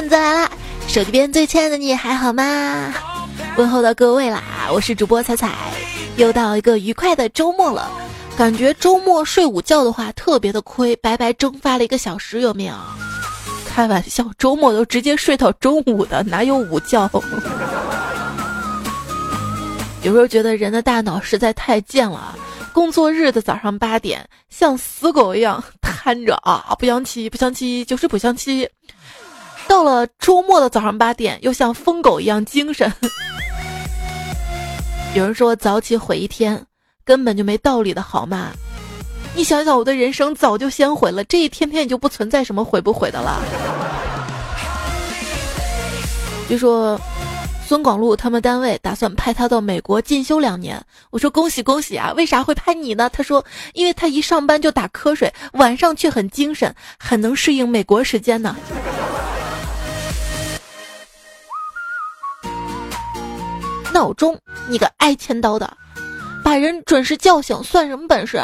段子来了，手机边最亲爱的你还好吗？问候到各位啦，我是主播彩彩，又到一个愉快的周末了。感觉周末睡午觉的话特别的亏，白白蒸发了一个小时，有没有？开玩笑，周末都直接睡到中午的，哪有午觉？有时候觉得人的大脑实在太贱了。工作日的早上八点，像死狗一样瘫着啊，不想起，不想起，就是不想起。到了周末的早上八点，又像疯狗一样精神。有人说早起毁一天，根本就没道理的好吗？你想想，我的人生早就先毁了，这一天天也就不存在什么毁不毁的了。据说。孙广禄他们单位打算派他到美国进修两年，我说恭喜恭喜啊！为啥会派你呢？他说，因为他一上班就打瞌睡，晚上却很精神，很能适应美国时间呢。闹钟，你个爱签到的，把人准时叫醒算什么本事？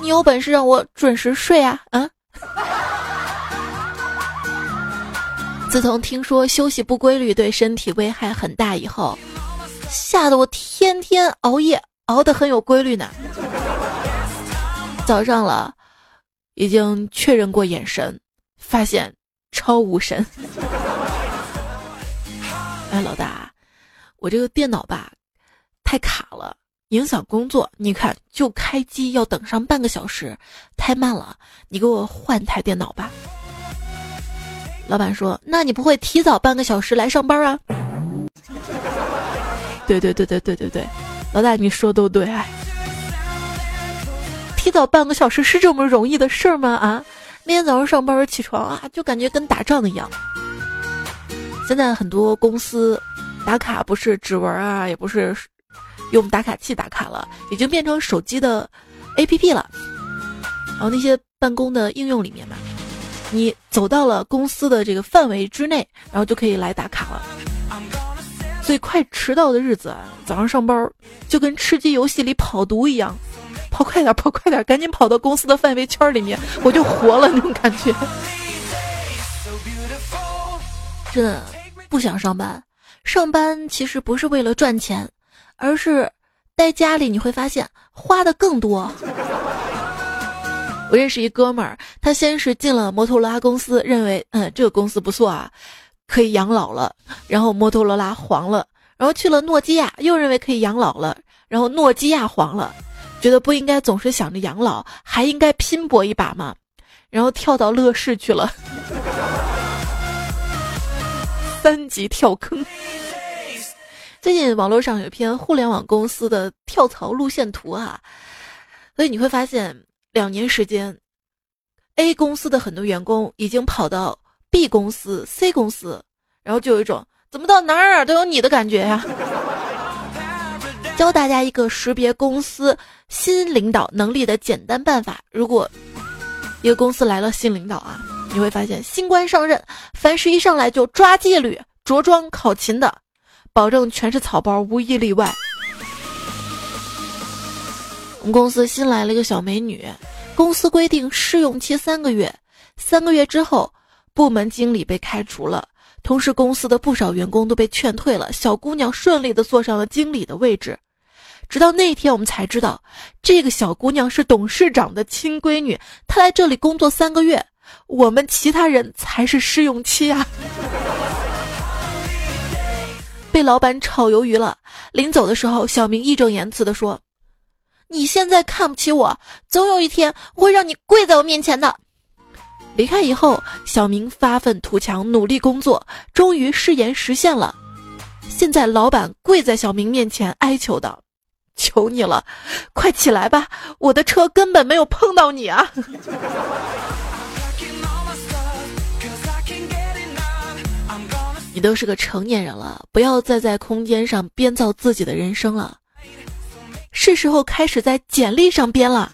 你有本事让我准时睡啊？啊？自从听说休息不规律对身体危害很大以后，吓得我天天熬夜，熬得很有规律呢。早上了，已经确认过眼神，发现超无神。哎，老大，我这个电脑吧，太卡了，影响工作。你看，就开机要等上半个小时，太慢了。你给我换台电脑吧。老板说：“那你不会提早半个小时来上班啊？” 对对对对对对对，老大你说都对。提早半个小时是这么容易的事儿吗？啊，每天早上上班起床啊，就感觉跟打仗一样。现在很多公司打卡不是指纹啊，也不是用打卡器打卡了，已经变成手机的 APP 了。然后那些办公的应用里面嘛。你走到了公司的这个范围之内，然后就可以来打卡了。所以快迟到的日子，早上上班就跟吃鸡游戏里跑毒一样，跑快点，跑快点，赶紧跑到公司的范围圈里面，我就活了那种感觉。真的不想上班，上班其实不是为了赚钱，而是待家里你会发现花的更多。我认识一哥们儿，他先是进了摩托罗拉公司，认为嗯这个公司不错啊，可以养老了。然后摩托罗拉黄了，然后去了诺基亚，又认为可以养老了。然后诺基亚黄了，觉得不应该总是想着养老，还应该拼搏一把嘛。然后跳到乐视去了，三级跳坑。最近网络上有一篇互联网公司的跳槽路线图啊，所以你会发现。两年时间，A 公司的很多员工已经跑到 B 公司、C 公司，然后就有一种怎么到哪儿都有你的感觉呀。教大家一个识别公司新领导能力的简单办法：如果一个公司来了新领导啊，你会发现新官上任，凡是一上来就抓纪律、着装考勤的，保证全是草包，无一例外。我们公司新来了一个小美女，公司规定试用期三个月，三个月之后，部门经理被开除了，同时公司的不少员工都被劝退了。小姑娘顺利的坐上了经理的位置，直到那天我们才知道，这个小姑娘是董事长的亲闺女，她来这里工作三个月，我们其他人才是试用期啊！被老板炒鱿鱼了，临走的时候，小明义正言辞的说。你现在看不起我，总有一天会让你跪在我面前的。离开以后，小明发愤图强，努力工作，终于誓言实现了。现在老板跪在小明面前哀求道：“求你了，快起来吧，我的车根本没有碰到你啊！” 你都是个成年人了，不要再在空间上编造自己的人生了。是时候开始在简历上编了。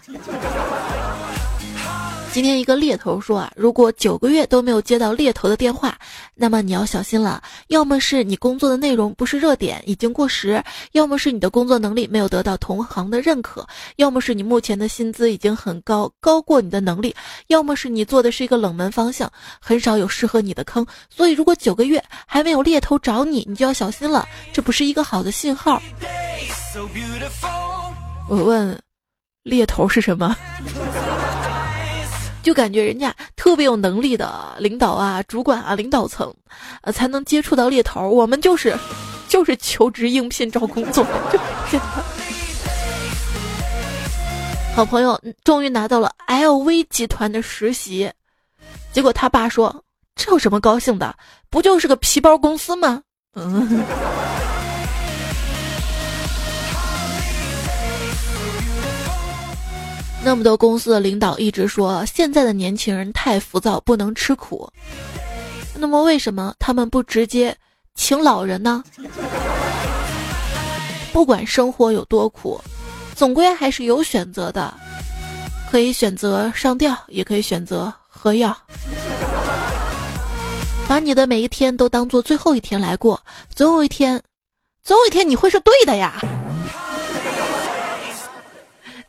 今天一个猎头说啊，如果九个月都没有接到猎头的电话，那么你要小心了。要么是你工作的内容不是热点，已经过时；要么是你的工作能力没有得到同行的认可；要么是你目前的薪资已经很高，高过你的能力；要么是你做的是一个冷门方向，很少有适合你的坑。所以，如果九个月还没有猎头找你，你就要小心了，这不是一个好的信号。我问，猎头是什么？就感觉人家特别有能力的领导啊、主管啊、领导层，呃，才能接触到猎头。我们就是，就是求职应聘找工作。就真的好朋友终于拿到了 LV 集团的实习，结果他爸说：“这有什么高兴的？不就是个皮包公司吗？”嗯。那么多公司的领导一直说现在的年轻人太浮躁，不能吃苦。那么为什么他们不直接请老人呢？不管生活有多苦，总归还是有选择的，可以选择上吊，也可以选择喝药。把你的每一天都当做最后一天来过，总有一天，总有一天你会是对的呀。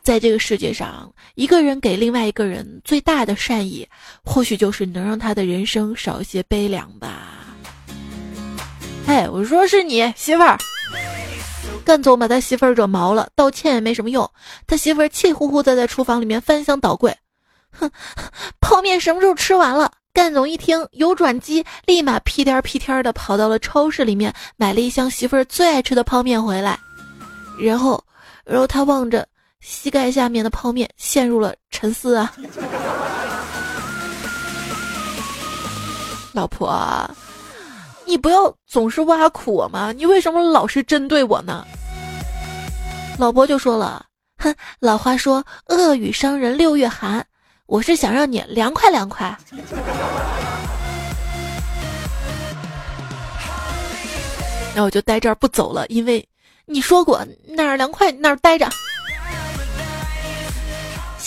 在这个世界上，一个人给另外一个人最大的善意，或许就是能让他的人生少一些悲凉吧。哎，我说是你媳妇儿，干总把他媳妇儿惹毛了，道歉也没什么用。他媳妇儿气呼呼的在厨房里面翻箱倒柜，哼，泡面什么时候吃完了？干总一听有转机，立马屁颠屁颠的跑到了超市里面，买了一箱媳妇儿最爱吃的泡面回来，然后，然后他望着。膝盖下面的泡面陷入了沉思啊！老婆，你不要总是挖苦我嘛，你为什么老是针对我呢？老婆就说了：“哼，老话说恶语伤人六月寒，我是想让你凉快凉快。”那我就待这儿不走了，因为你说过哪儿凉快哪儿待着。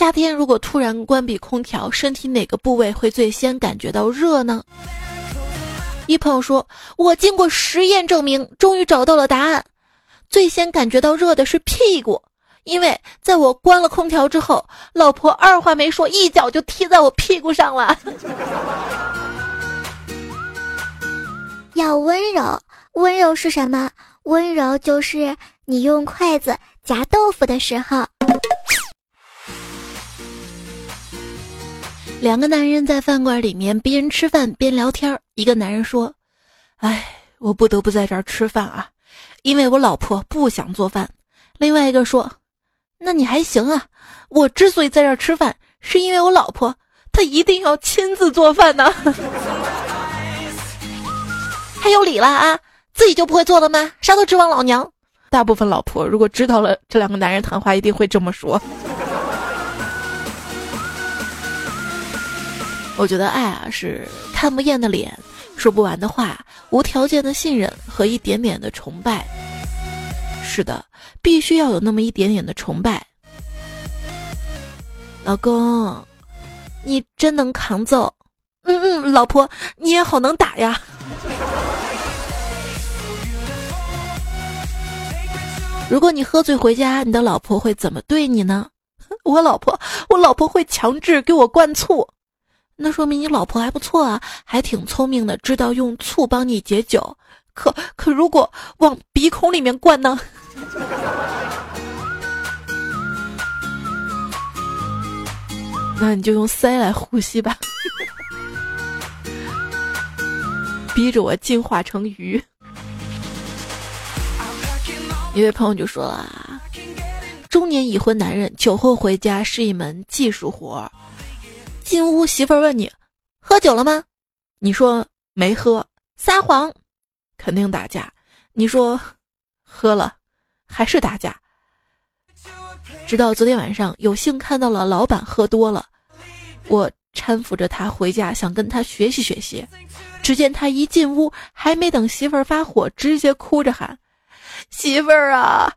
夏天如果突然关闭空调，身体哪个部位会最先感觉到热呢？一朋友说：“我经过实验证明，终于找到了答案，最先感觉到热的是屁股，因为在我关了空调之后，老婆二话没说，一脚就踢在我屁股上了。要温柔，温柔是什么？温柔就是你用筷子夹豆腐的时候。”两个男人在饭馆里面边吃饭边聊天一个男人说：“哎，我不得不在这儿吃饭啊，因为我老婆不想做饭。”另外一个说：“那你还行啊，我之所以在这儿吃饭，是因为我老婆她一定要亲自做饭呢。还有理了啊，自己就不会做了吗？啥都指望老娘。大部分老婆如果知道了这两个男人谈话，一定会这么说。”我觉得爱啊是看不厌的脸，说不完的话，无条件的信任和一点点的崇拜。是的，必须要有那么一点点的崇拜。老公，你真能扛揍。嗯嗯，老婆你也好能打呀。如果你喝醉回家，你的老婆会怎么对你呢？我老婆，我老婆会强制给我灌醋。那说明你老婆还不错啊，还挺聪明的，知道用醋帮你解酒。可可如果往鼻孔里面灌呢？那你就用腮来呼吸吧，逼着我进化成鱼。一位朋友就说了，中年已婚男人酒后回家是一门技术活儿。进屋，媳妇儿问你喝酒了吗？你说没喝，撒谎，肯定打架。你说喝了，还是打架。直到昨天晚上，有幸看到了老板喝多了，我搀扶着他回家，想跟他学习学习。只见他一进屋，还没等媳妇儿发火，直接哭着喊：“媳妇儿啊，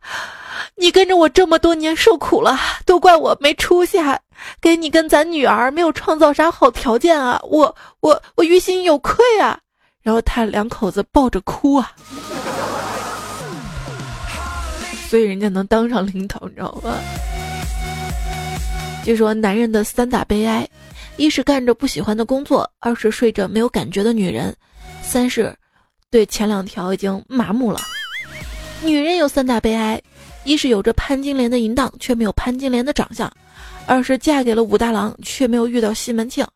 你跟着我这么多年受苦了，都怪我没出息，给你跟咱女儿没有创造啥好条件啊！我我我于心有愧啊！然后他两口子抱着哭啊，所以人家能当上领导，你知道吗？据说男人的三大悲哀：一是干着不喜欢的工作，二是睡着没有感觉的女人，三是对前两条已经麻木了。女人有三大悲哀：一是有着潘金莲的淫荡，却没有潘金莲的长相；二是嫁给了武大郎，却没有遇到西门庆。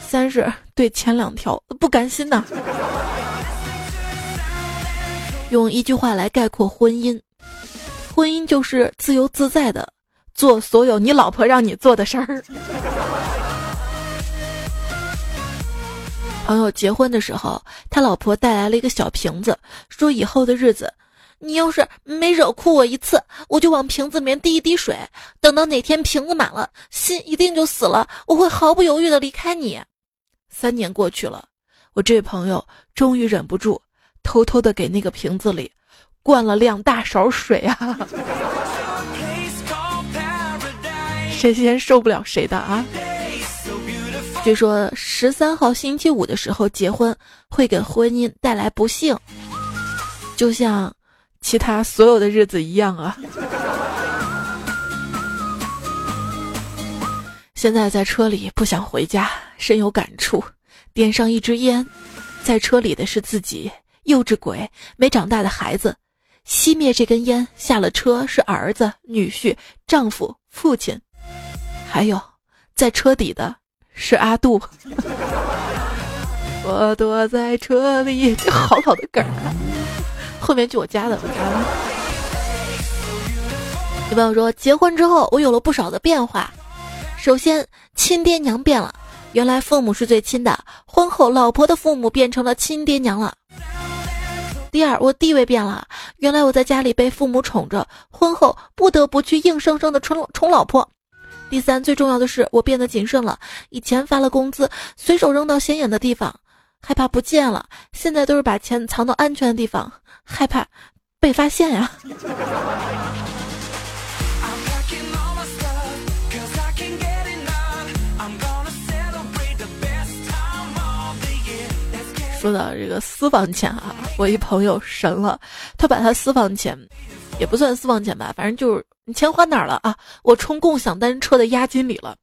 三是对前两条不甘心呐。用一句话来概括婚姻：婚姻就是自由自在的做所有你老婆让你做的事儿。朋友结婚的时候，他老婆带来了一个小瓶子，说以后的日子，你要是没惹哭我一次，我就往瓶子里面滴一滴水，等到哪天瓶子满了，心一定就死了，我会毫不犹豫的离开你。三年过去了，我这位朋友终于忍不住，偷偷的给那个瓶子里灌了两大勺水啊！谁先受不了谁的啊？据说十三号星期五的时候结婚会给婚姻带来不幸，就像其他所有的日子一样啊。现在在车里不想回家，深有感触。点上一支烟，在车里的是自己，幼稚鬼，没长大的孩子。熄灭这根烟，下了车是儿子、女婿、丈夫、父亲，还有在车底的是阿杜。我躲在车里，这好老的梗啊！后面就我家的，我加的。有朋友说，结婚之后我有了不少的变化。首先，亲爹娘变了，原来父母是最亲的，婚后老婆的父母变成了亲爹娘了。第二，我地位变了，原来我在家里被父母宠着，婚后不得不去硬生生的宠宠老婆。第三，最重要的是我变得谨慎了，以前发了工资随手扔到显眼的地方，害怕不见了，现在都是把钱藏到安全的地方，害怕被发现呀。说到这个私房钱啊，我一朋友神了，他把他私房钱，也不算私房钱吧，反正就是你钱花哪儿了啊？我充共享单车的押金里了，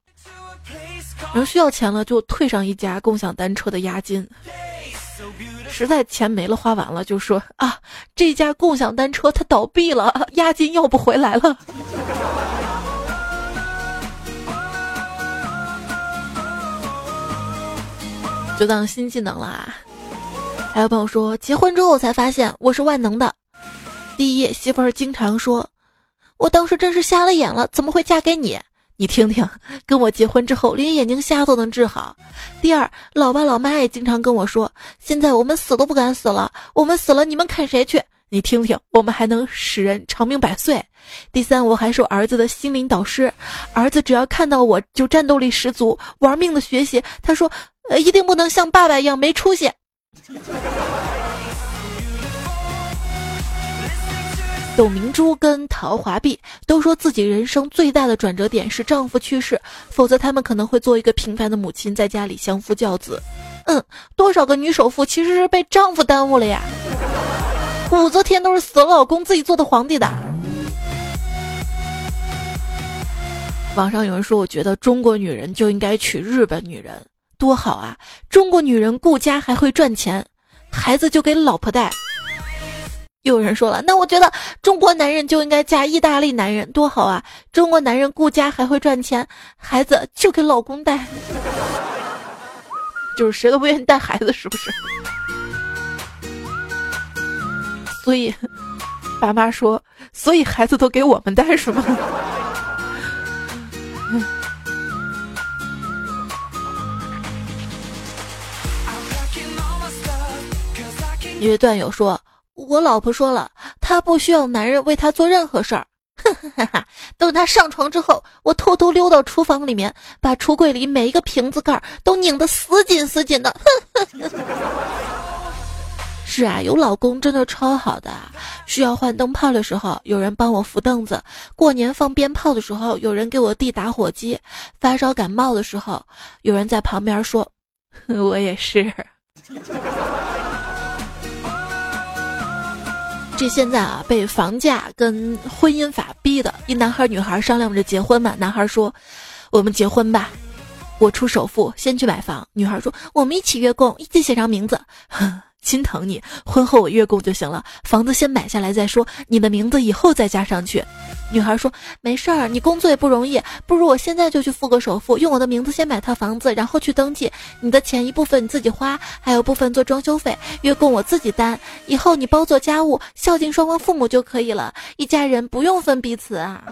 然后需要钱了就退上一家共享单车的押金，实在钱没了花完了就说啊，这家共享单车它倒闭了，押金要不回来了，就当新技能啦。还有朋友说，结婚之后才发现我是万能的。第一，媳妇儿经常说，我当时真是瞎了眼了，怎么会嫁给你？你听听，跟我结婚之后，连眼睛瞎都能治好。第二，老爸老妈也经常跟我说，现在我们死都不敢死了，我们死了你们啃谁去？你听听，我们还能使人长命百岁。第三，我还是儿子的心灵导师，儿子只要看到我就战斗力十足，玩命的学习。他说，呃，一定不能像爸爸一样没出息。董明珠跟陶华碧都说自己人生最大的转折点是丈夫去世，否则他们可能会做一个平凡的母亲，在家里相夫教子。嗯，多少个女首富其实是被丈夫耽误了呀。武则天都是死了老公自己做的皇帝的。网上有人说，我觉得中国女人就应该娶日本女人。多好啊！中国女人顾家还会赚钱，孩子就给老婆带。又有人说了，那我觉得中国男人就应该嫁意大利男人，多好啊！中国男人顾家还会赚钱，孩子就给老公带。就是谁都不愿意带孩子，是不是？所以，爸妈说，所以孩子都给我们带，是吗？一位段友说：“我老婆说了，她不需要男人为她做任何事儿。等她上床之后，我偷偷溜到厨房里面，把橱柜里每一个瓶子盖都拧得死紧死紧的。是啊，有老公真的超好的。需要换灯泡的时候，有人帮我扶凳子；过年放鞭炮的时候，有人给我递打火机；发烧感冒的时候，有人在旁边说：“ 我也是。”这现在啊，被房价跟婚姻法逼的，一男孩女孩商量着结婚嘛。男孩说：“我们结婚吧，我出首付，先去买房。”女孩说：“我们一起月供，一起写上名字。” 心疼你，婚后我月供就行了，房子先买下来再说，你的名字以后再加上去。女孩说：“没事儿，你工作也不容易，不如我现在就去付个首付，用我的名字先买套房子，然后去登记。你的钱一部分你自己花，还有部分做装修费，月供我自己担。以后你包做家务，孝敬双方父母就可以了，一家人不用分彼此啊。”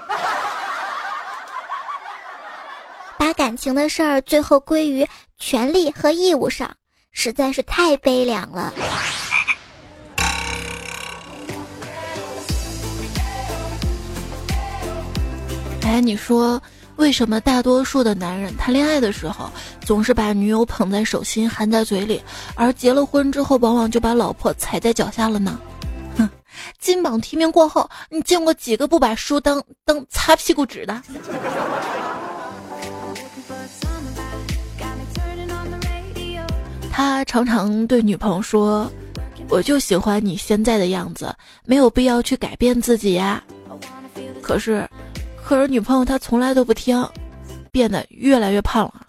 把感情的事儿最后归于权利和义务上。实在是太悲凉了。哎，你说为什么大多数的男人谈恋爱的时候总是把女友捧在手心、含在嘴里，而结了婚之后往往就把老婆踩在脚下了呢？哼，金榜题名过后，你见过几个不把书当当擦屁股纸的？他常常对女朋友说：“我就喜欢你现在的样子，没有必要去改变自己呀。”可是，可是女朋友她从来都不听，变得越来越胖了。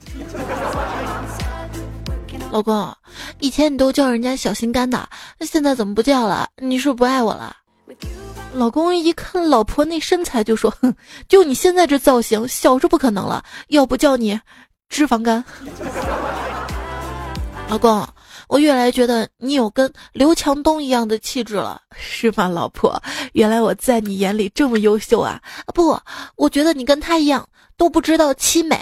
老公，以前你都叫人家小心肝的，那现在怎么不叫了？你是不爱我了？老公一看老婆那身材就说：“哼，就你现在这造型，小是不可能了，要不叫你脂肪肝。”老公，我越来越觉得你有跟刘强东一样的气质了，是吗？老婆，原来我在你眼里这么优秀啊！不，我觉得你跟他一样，都不知道凄美。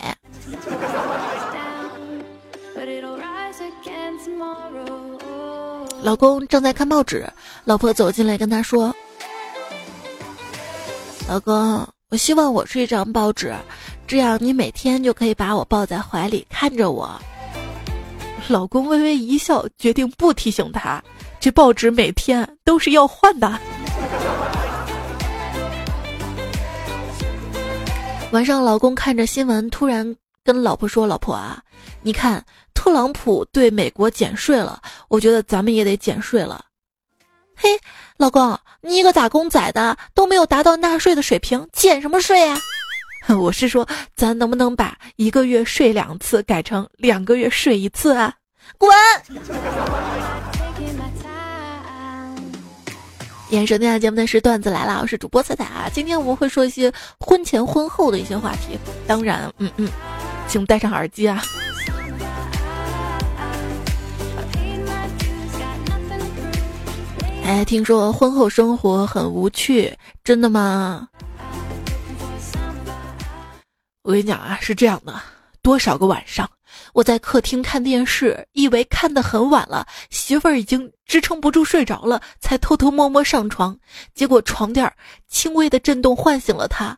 老公正在看报纸，老婆走进来跟他说：“老公，我希望我是一张报纸，这样你每天就可以把我抱在怀里，看着我。”老公微微一笑，决定不提醒他。这报纸每天都是要换的。晚上，老公看着新闻，突然跟老婆说：“老婆啊，你看特朗普对美国减税了，我觉得咱们也得减税了。”嘿，老公，你一个打工仔的都没有达到纳税的水平，减什么税呀？我是说，咱能不能把一个月睡两次改成两个月睡一次啊？滚！眼神天下节目的是段子来了，我是主播彩彩啊。今天我们会说一些婚前婚后的一些话题，当然，嗯嗯，请戴上耳机啊。哎，听说婚后生活很无趣，真的吗？我跟你讲啊，是这样的，多少个晚上。我在客厅看电视，以为看得很晚了，媳妇儿已经支撑不住睡着了，才偷偷摸摸上床。结果床垫轻微的震动唤醒了她，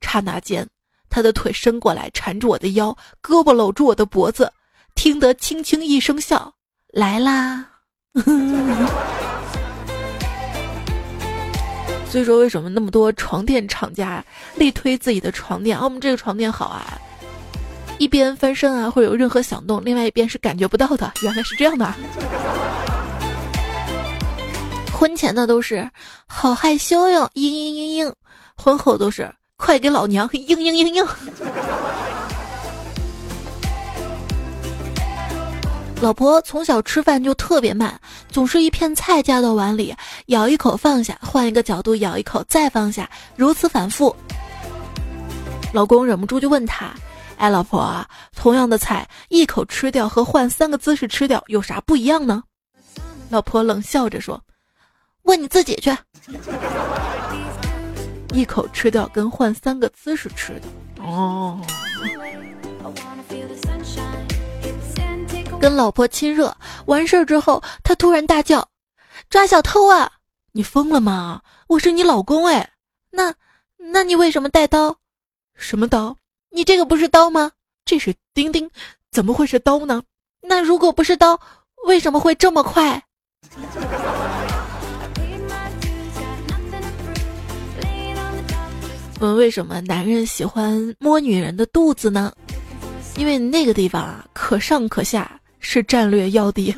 刹那间，她的腿伸过来缠住我的腰，胳膊搂住我的脖子，听得轻轻一声笑，来啦。所以说，为什么那么多床垫厂家力推自己的床垫？啊，我们这个床垫好啊。一边翻身啊，会有任何响动，另外一边是感觉不到的。原来是这样的。婚前的都是好害羞哟，嘤嘤嘤嘤；婚后都是快给老娘嘤嘤嘤嘤。老婆从小吃饭就特别慢，总是一片菜夹到碗里，咬一口放下，换一个角度咬一口再放下，如此反复。老公忍不住就问他。哎，老婆，同样的菜，一口吃掉和换三个姿势吃掉有啥不一样呢？老婆冷笑着说：“问你自己去。”一口吃掉跟换三个姿势吃的哦。跟老婆亲热完事儿之后，他突然大叫：“抓小偷啊！你疯了吗？我是你老公哎，那那你为什么带刀？什么刀？”你这个不是刀吗？这是钉钉，怎么会是刀呢？那如果不是刀，为什么会这么快？我们为什么男人喜欢摸女人的肚子呢？因为那个地方啊，可上可下，是战略要地。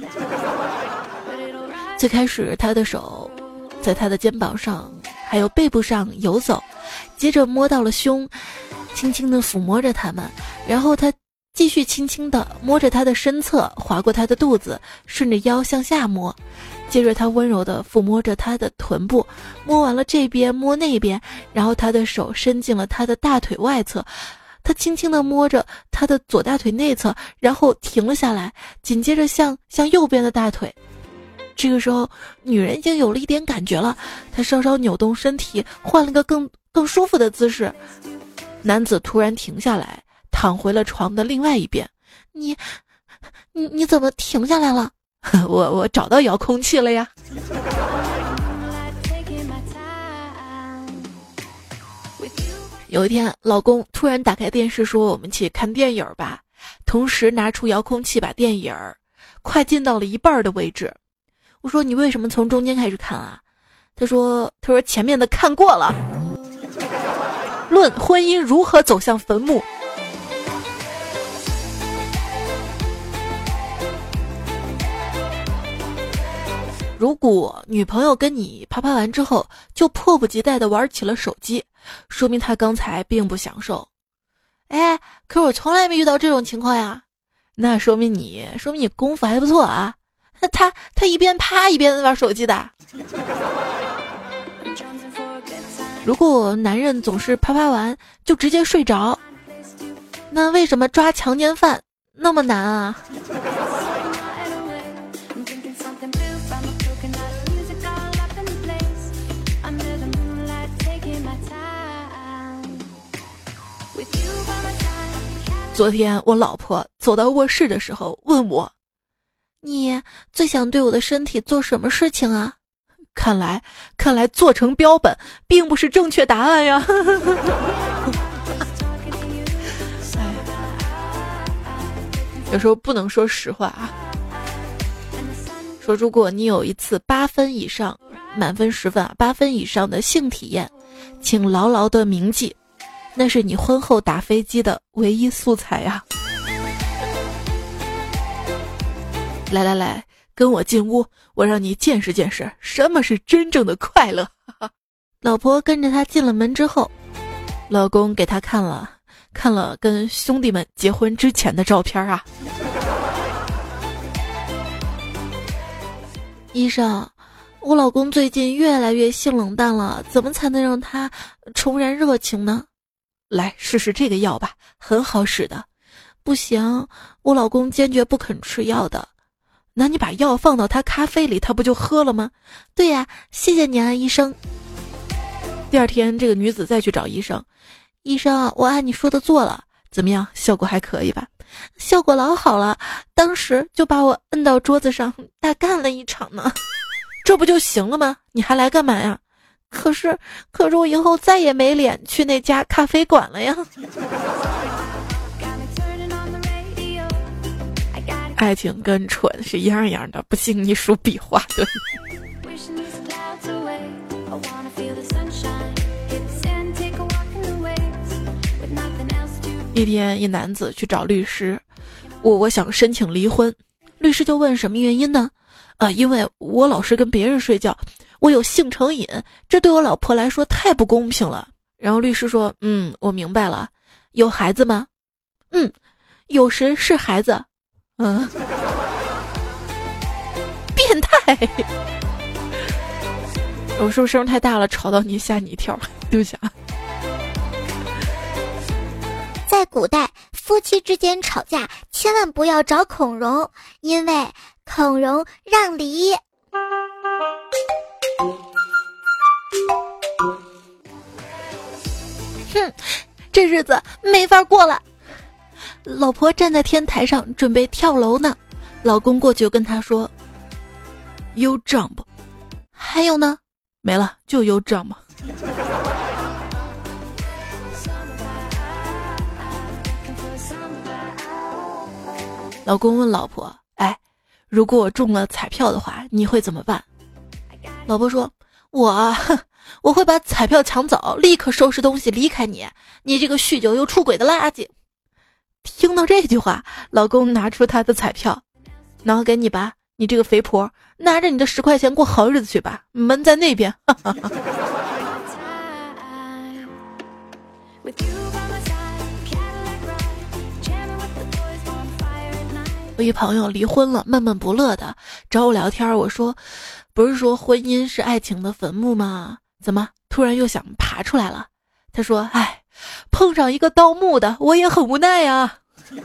最开始，他的手在他的肩膀上，还有背部上游走，接着摸到了胸，轻轻地抚摸着他们，然后他继续轻轻地摸着他的身侧，划过他的肚子，顺着腰向下摸。接着，他温柔地抚摸着她的臀部，摸完了这边，摸那边，然后他的手伸进了她的大腿外侧，他轻轻地摸着她的左大腿内侧，然后停了下来，紧接着向向右边的大腿。这个时候，女人已经有了一点感觉了，她稍稍扭动身体，换了个更更舒服的姿势。男子突然停下来，躺回了床的另外一边。你，你你怎么停下来了？我我找到遥控器了呀！有一天，老公突然打开电视说：“我们去看电影吧。”同时拿出遥控器，把电影儿快进到了一半的位置。我说：“你为什么从中间开始看啊？”他说：“他说前面的看过了。”论婚姻如何走向坟墓。如果女朋友跟你啪啪完之后，就迫不及待的玩起了手机，说明她刚才并不享受。哎，可我从来没遇到这种情况呀，那说明你，说明你功夫还不错啊。那他他一边啪一边玩手机的。如果男人总是啪啪完就直接睡着，那为什么抓强奸犯那么难啊？昨天我老婆走到卧室的时候问我：“你最想对我的身体做什么事情啊？”看来，看来做成标本并不是正确答案呀。有时候不能说实话啊。说如果你有一次八分以上，满分十分啊，八分以上的性体验，请牢牢的铭记。那是你婚后打飞机的唯一素材呀！来来来，跟我进屋，我让你见识见识什么是真正的快乐。老婆跟着他进了门之后，老公给他看了看了跟兄弟们结婚之前的照片啊。医生，我老公最近越来越性冷淡了，怎么才能让他重燃热情呢？来试试这个药吧，很好使的。不行，我老公坚决不肯吃药的。那你把药放到他咖啡里，他不就喝了吗？对呀，谢谢你啊，医生。第二天，这个女子再去找医生，医生，我按你说的做了，怎么样？效果还可以吧？效果老好了，当时就把我摁到桌子上大干了一场呢。这不就行了吗？你还来干嘛呀？可是，可是我以后再也没脸去那家咖啡馆了呀！爱情跟蠢是一样一样的，不信你数笔画的。一天，一男子去找律师，我我想申请离婚，律师就问什么原因呢？啊，因为我老是跟别人睡觉。我有性成瘾，这对我老婆来说太不公平了。然后律师说：“嗯，我明白了。有孩子吗？嗯，有时是孩子。嗯，变态。我是不是声太大了，吵到你，吓你一跳？对不起啊。在古代，夫妻之间吵架，千万不要找孔融，因为孔融让梨。”哼，这日子没法过了。老婆站在天台上准备跳楼呢，老公过去跟她说：“You jump。”还有呢？没了，就 You jump。老公问老婆：“哎，如果我中了彩票的话，你会怎么办？”老婆说：“我 我会把彩票抢走，立刻收拾东西离开你，你这个酗酒又出轨的垃圾。听到这句话，老公拿出他的彩票，拿给你吧，你这个肥婆，拿着你的十块钱过好日子去吧，门在那边。我一朋友离婚了，闷闷不乐的找我聊天。我说：“不是说婚姻是爱情的坟墓吗？怎么突然又想爬出来了？”他说：“哎，碰上一个盗墓的，我也很无奈呀。”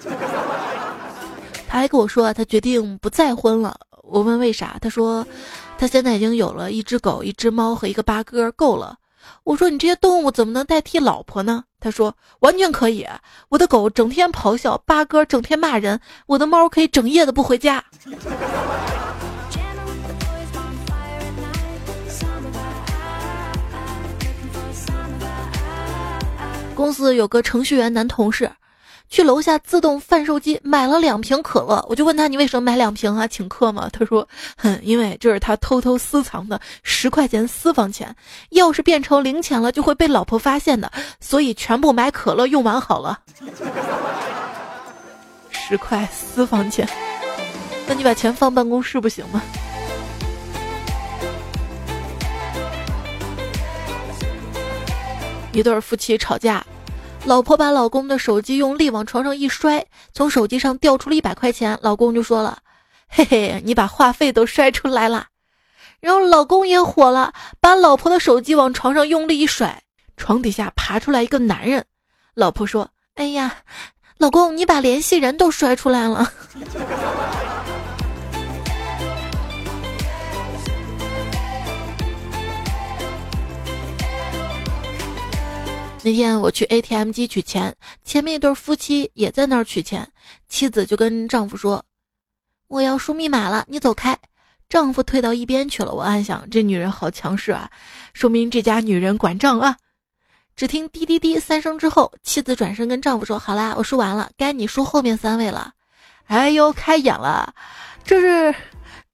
他还跟我说，他决定不再婚了。我问为啥？他说：“他现在已经有了一只狗、一只猫和一个八哥，够了。”我说：“你这些动物怎么能代替老婆呢？”他说：“完全可以。我的狗整天咆哮，八哥整天骂人，我的猫可以整夜的不回家。”公司有个程序员男同事。去楼下自动贩售机买了两瓶可乐，我就问他：“你为什么买两瓶啊？请客吗？”他说：“哼，因为这是他偷偷私藏的十块钱私房钱，要是变成零钱了，就会被老婆发现的，所以全部买可乐用完好了。”十块私房钱，那你把钱放办公室不行吗？一对夫妻吵架。老婆把老公的手机用力往床上一摔，从手机上掉出了一百块钱。老公就说了：“嘿嘿，你把话费都摔出来了。”然后老公也火了，把老婆的手机往床上用力一甩，床底下爬出来一个男人。老婆说：“哎呀，老公，你把联系人都摔出来了。”那天我去 ATM 机取钱，前面一对夫妻也在那儿取钱。妻子就跟丈夫说：“我要输密码了，你走开。”丈夫退到一边去了。我暗想，这女人好强势啊，说明这家女人管账啊。只听滴滴滴三声之后，妻子转身跟丈夫说：“好啦，我输完了，该你输后面三位了。”哎呦，开眼了，这是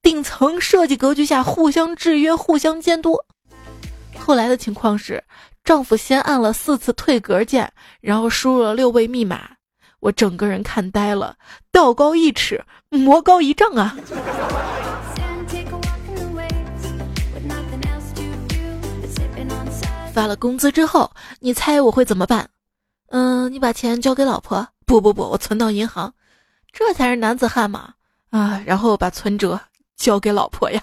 顶层设计格局下互相制约、互相监督。后来的情况是。丈夫先按了四次退格键，然后输入了六位密码，我整个人看呆了，道高一尺，魔高一丈啊！发了工资之后，你猜我会怎么办？嗯，你把钱交给老婆？不不不，我存到银行，这才是男子汉嘛！啊，然后把存折交给老婆呀。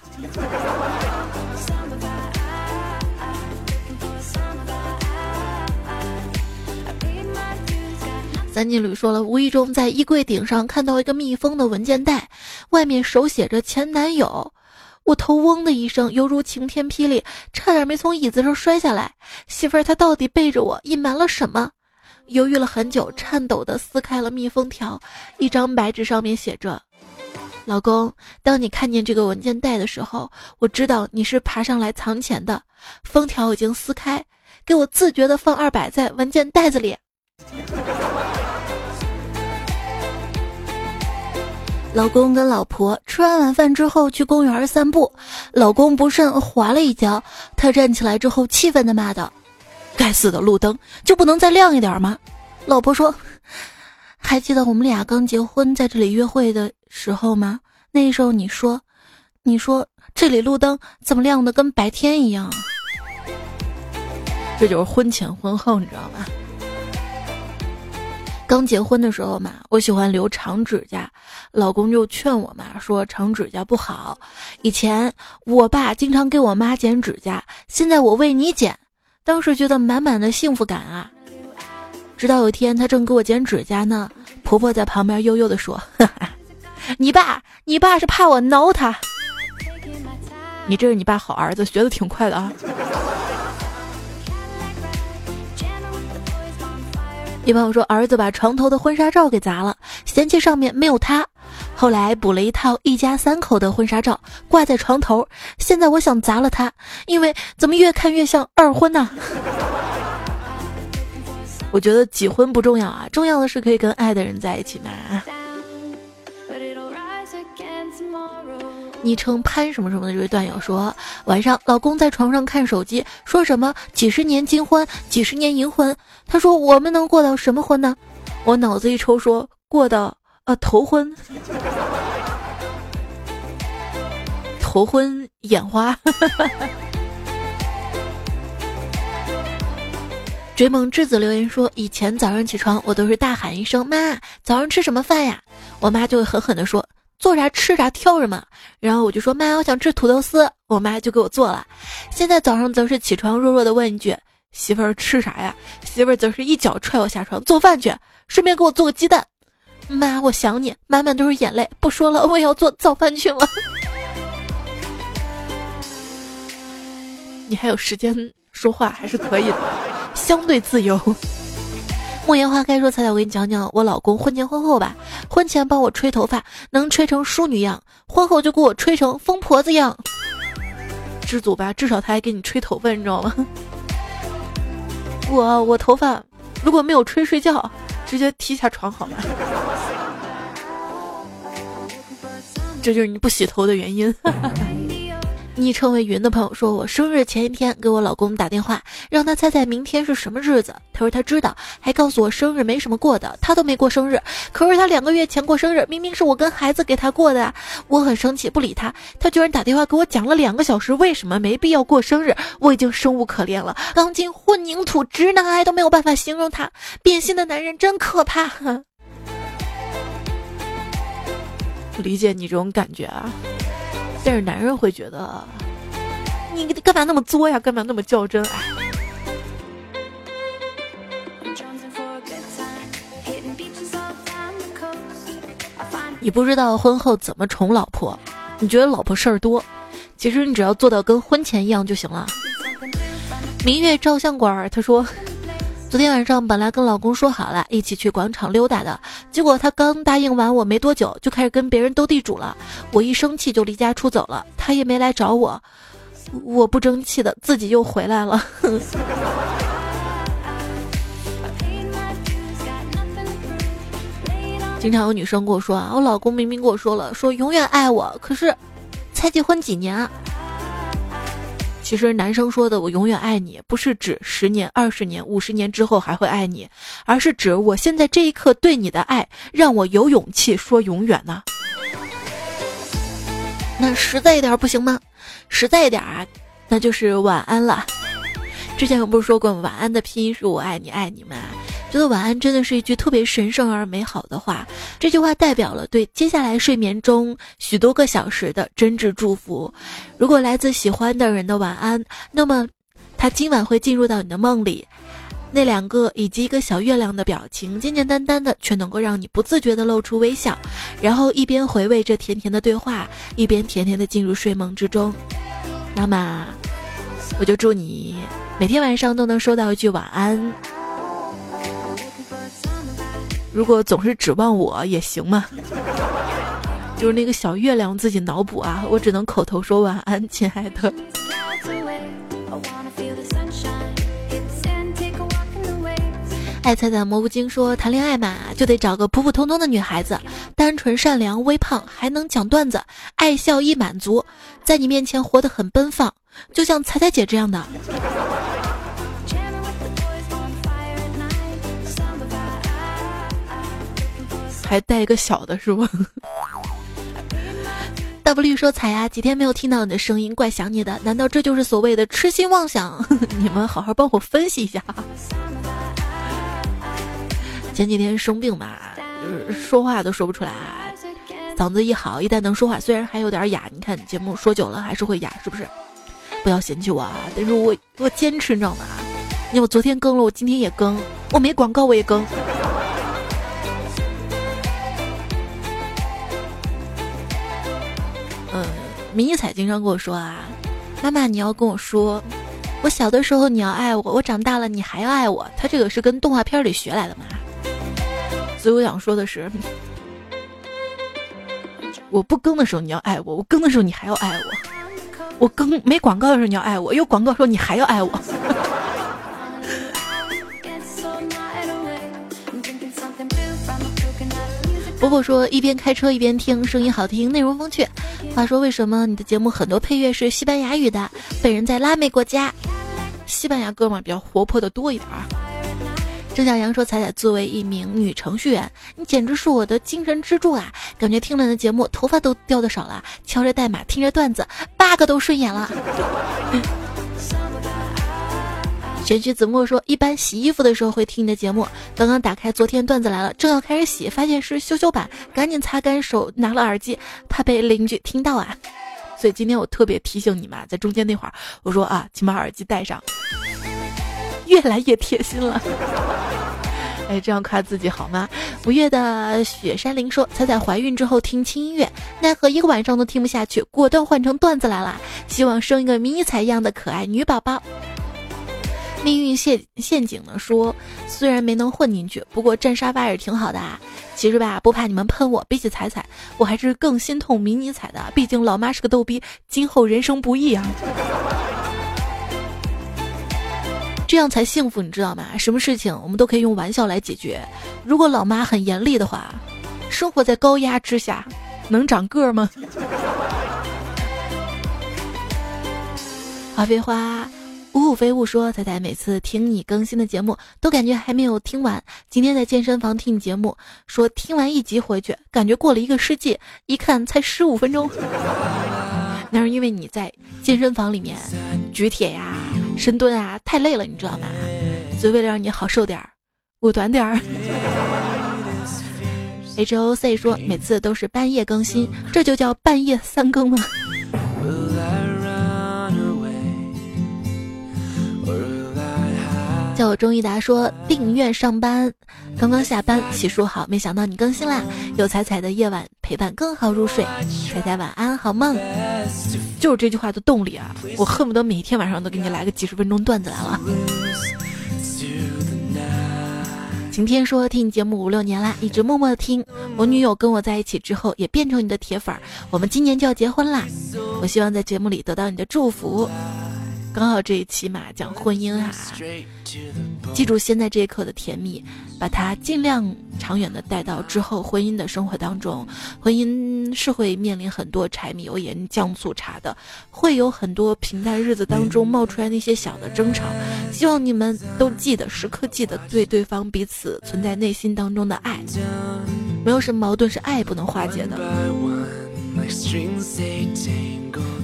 三金旅说了，无意中在衣柜顶上看到一个密封的文件袋，外面手写着“前男友”，我头嗡的一声，犹如晴天霹雳，差点没从椅子上摔下来。媳妇儿，他到底背着我隐瞒了什么？犹豫了很久，颤抖的撕开了密封条，一张白纸上面写着：“老公，当你看见这个文件袋的时候，我知道你是爬上来藏钱的。封条已经撕开，给我自觉的放二百在文件袋子里。”老公跟老婆吃完晚饭之后去公园散步，老公不慎滑了一跤，他站起来之后气愤的骂道：“该死的路灯就不能再亮一点吗？”老婆说：“还记得我们俩刚结婚在这里约会的时候吗？那时候你说，你说这里路灯怎么亮的跟白天一样？这就是婚前婚后，你知道吗？”刚结婚的时候嘛，我喜欢留长指甲，老公就劝我嘛，说长指甲不好。以前我爸经常给我妈剪指甲，现在我为你剪，当时觉得满满的幸福感啊。直到有一天，他正给我剪指甲呢，婆婆在旁边悠悠地说：“你爸，你爸是怕我挠他。你这是你爸好儿子，学的挺快的啊。”一朋友说，儿子把床头的婚纱照给砸了，嫌弃上面没有他。后来补了一套一家三口的婚纱照挂在床头。现在我想砸了他，因为怎么越看越像二婚呢？我觉得几婚不重要啊，重要的是可以跟爱的人在一起嘛。昵称潘什么什么的这位段友说，晚上老公在床上看手机，说什么几十年金婚，几十年银婚。他说我们能过到什么婚呢？我脑子一抽，说过到啊头婚，头婚眼花。追梦之子留言说，以前早上起床我都是大喊一声妈，早上吃什么饭呀？我妈就会狠狠地说。做啥吃啥，挑什么？然后我就说妈，我想吃土豆丝，我妈就给我做了。现在早上则是起床弱弱的问一句：“媳妇儿吃啥呀？”媳妇儿则是一脚踹我下床，做饭去，顺便给我做个鸡蛋。妈，我想你，满满都是眼泪。不说了，我也要做早饭去了。你还有时间说话，还是可以的，相对自由。莫言花开说：“彩彩，我给你讲讲我老公婚前婚后吧。婚前帮我吹头发，能吹成淑女样；婚后就给我吹成疯婆子样。知足吧，至少他还给你吹头发，你知道吗？我我头发如果没有吹睡觉，直接踢下床好吗？这就是你不洗头的原因。”哈哈昵称为云的朋友说：“我生日前一天给我老公打电话，让他猜猜明天是什么日子。他说他知道，还告诉我生日没什么过的，他都没过生日。可是他两个月前过生日，明明是我跟孩子给他过的啊。我很生气，不理他。他居然打电话给我讲了两个小时，为什么没必要过生日？我已经生无可恋了，钢筋混凝土直男癌都没有办法形容他。变心的男人真可怕。理解你这种感觉啊。”但是男人会觉得，你干嘛那么作呀？干嘛那么较真？哎，你不知道婚后怎么宠老婆，你觉得老婆事儿多，其实你只要做到跟婚前一样就行了。明月照相馆，他说。昨天晚上本来跟老公说好了一起去广场溜达的，结果他刚答应完我没多久，就开始跟别人斗地主了。我一生气就离家出走了，他也没来找我，我不争气的自己又回来了。经常有女生跟我说啊，我老公明明跟我说了，说永远爱我，可是才结婚几年。其实男生说的“我永远爱你”，不是指十年、二十年、五十年之后还会爱你，而是指我现在这一刻对你的爱，让我有勇气说永远呢。那实在一点不行吗？实在一点啊，那就是晚安了。之前我不是说过晚安的拼音是我爱你爱你吗？觉得晚安真的是一句特别神圣而美好的话。这句话代表了对接下来睡眠中许多个小时的真挚祝福。如果来自喜欢的人的晚安，那么他今晚会进入到你的梦里。那两个以及一个小月亮的表情，简简单单的，却能够让你不自觉的露出微笑，然后一边回味着甜甜的对话，一边甜甜的进入睡梦之中。那么，我就祝你每天晚上都能收到一句晚安。如果总是指望我也行吗？就是那个小月亮自己脑补啊，我只能口头说晚安，亲爱的。爱彩彩蘑菇精说谈恋爱嘛，就得找个普普通通的女孩子，单纯善良、微胖，还能讲段子，爱笑易满足，在你面前活得很奔放，就像彩彩姐这样的。还带一个小的是不？W 说彩呀，几天没有听到你的声音，怪想你的。难道这就是所谓的痴心妄想？你们好好帮我分析一下。前几天生病嘛，就是说话都说不出来，嗓子一好，一旦能说话，虽然还有点哑，你看节目说久了还是会哑，是不是？不要嫌弃我啊！但是我我坚持，你知道吗？你我昨天更了，我今天也更，我没广告我也更。迷彩经常跟我说啊，妈妈，你要跟我说，我小的时候你要爱我，我长大了你还要爱我。他这个是跟动画片里学来的嘛？所以我想说的是，我不更的时候你要爱我，我更的时候你还要爱我。我更没广告的时候你要爱我，有广告的时候你还要爱我。伯伯说一边开车一边听，声音好听，内容风趣。话说为什么你的节目很多配乐是西班牙语的？本人在拉美国家，西班牙哥们比较活泼的多一点儿。郑小阳说：“彩彩作为一名女程序员，你简直是我的精神支柱啊！感觉听了你的节目，头发都掉的少了，敲着代码，听着段子，bug 都顺眼了。”玄虚子墨说：“一般洗衣服的时候会听你的节目，刚刚打开昨天段子来了，正要开始洗，发现是修修版，赶紧擦干手，拿了耳机，怕被邻居听到啊。所以今天我特别提醒你们，在中间那会儿，我说啊，请把耳机戴上。”越来越贴心了，哎，这样夸自己好吗？五月的雪山林说：“彩彩怀孕之后听轻音乐，奈何一个晚上都听不下去，果断换成段子来了。希望生一个迷彩一样的可爱女宝宝。”命运陷陷阱呢说：“虽然没能混进去，不过占沙发也挺好的啊。其实吧，不怕你们喷我，比起彩彩，我还是更心痛迷你彩的。毕竟老妈是个逗逼，今后人生不易啊。”这样才幸福，你知道吗？什么事情我们都可以用玩笑来解决。如果老妈很严厉的话，生活在高压之下，能长个儿吗？花飞花，五五飞雾说：“彩彩每次听你更新的节目，都感觉还没有听完。今天在健身房听你节目，说听完一集回去，感觉过了一个世纪，一看才十五分钟。那是因为你在健身房里面举铁呀。”深蹲啊，太累了，你知道吗？所以为了让你好受点儿，我短点儿。H O C 说每次都是半夜更新，这就叫半夜三更吗？叫我钟一达说电影院上班，刚刚下班，洗漱好，没想到你更新啦！有彩彩的夜晚陪伴更好入睡，彩彩晚安，好梦。就是这句话的动力啊！我恨不得每天晚上都给你来个几十分钟段子来了。晴天说听你节目五六年啦，一直默默的听。我女友跟我在一起之后也变成你的铁粉，我们今年就要结婚啦！我希望在节目里得到你的祝福。刚好这一期嘛讲婚姻哈，记住现在这一刻的甜蜜，把它尽量长远的带到之后婚姻的生活当中。婚姻是会面临很多柴米油盐酱醋茶的，会有很多平淡日子当中冒出来那些小的争吵。希望你们都记得时刻记得对对方彼此存在内心当中的爱，没有什么矛盾是爱不能化解的。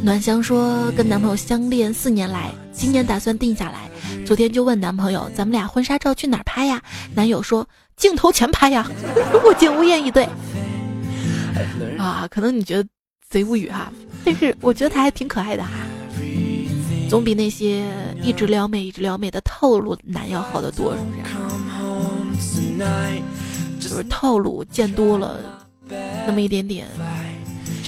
暖香说：“跟男朋友相恋四年来，今年打算定下来。昨天就问男朋友，咱们俩婚纱照去哪儿拍呀？男友说镜头前拍呀。我竟无言以对。啊，可能你觉得贼无语哈，但是我觉得他还挺可爱的哈，总比那些一直撩妹、一直撩妹的套路男要好得多，是不是？就是套路见多了，那么一点点。”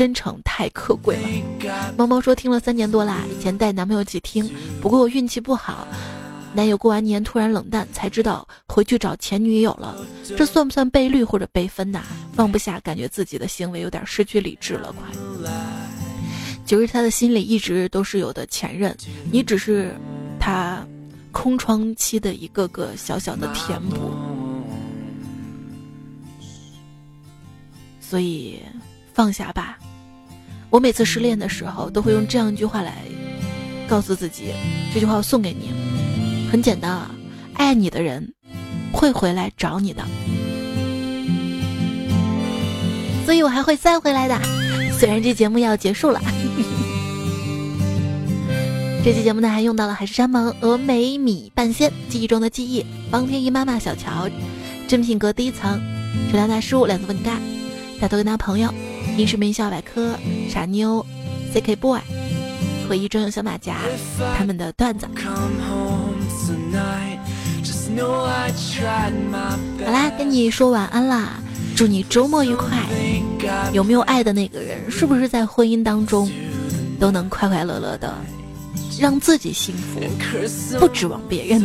真诚太可贵了。猫猫说听了三年多啦，以前带男朋友一起听，不过我运气不好，男友过完年突然冷淡，才知道回去找前女友了。这算不算被绿或者被分呐？放不下，感觉自己的行为有点失去理智了，快。其实他的心里一直都是有的前任，你只是他空窗期的一个个小小的填补，所以放下吧。我每次失恋的时候，都会用这样一句话来告诉自己，这句话我送给你，很简单啊，爱你的人会回来找你的，所以我还会再回来的。虽然这节目要结束了，这期节目呢还用到了海誓山盟、峨眉米半仙、记忆中的记忆、方天一妈妈、小乔、真品阁第一层、水亮大叔、两次问嘎、大头跟他朋友。英式名校百科、傻妞、CK boy、回忆中有小马甲，他们的段子。好啦，跟你说晚安啦，祝你周末愉快。有没有爱的那个人？是不是在婚姻当中都能快快乐乐的，让自己幸福，不指望别人？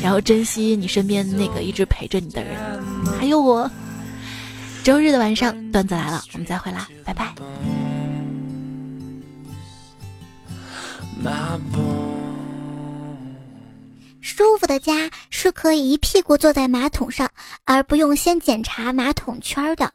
然后珍惜你身边那个一直陪着你的人，还有我。周日的晚上，段子来了，我们再会啦，拜拜。舒服的家是可以一屁股坐在马桶上，而不用先检查马桶圈的。